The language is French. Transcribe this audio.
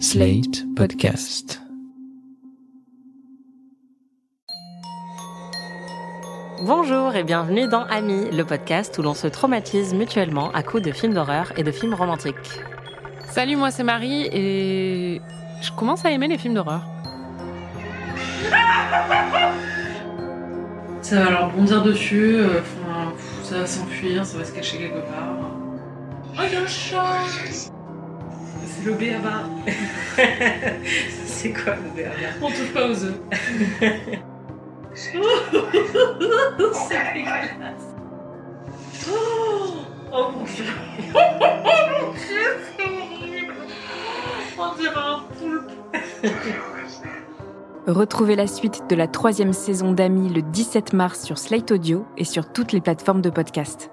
Slate Podcast. Bonjour et bienvenue dans Ami, le podcast où l'on se traumatise mutuellement à coups de films d'horreur et de films romantiques. Salut, moi c'est Marie et je commence à aimer les films d'horreur. Ça va leur bondir dessus, euh, ça va s'enfuir, ça va se cacher quelque part. Oh, il y a un chat C'est le béaba. C'est quoi le béaba On touche pas aux œufs. C'est dégueulasse. Oh, oh mon dieu. Oh mon dieu, c'est horrible. On dirait un poulpe. Retrouvez la suite de la troisième saison d'Amis le 17 mars sur Slate Audio et sur toutes les plateformes de podcast.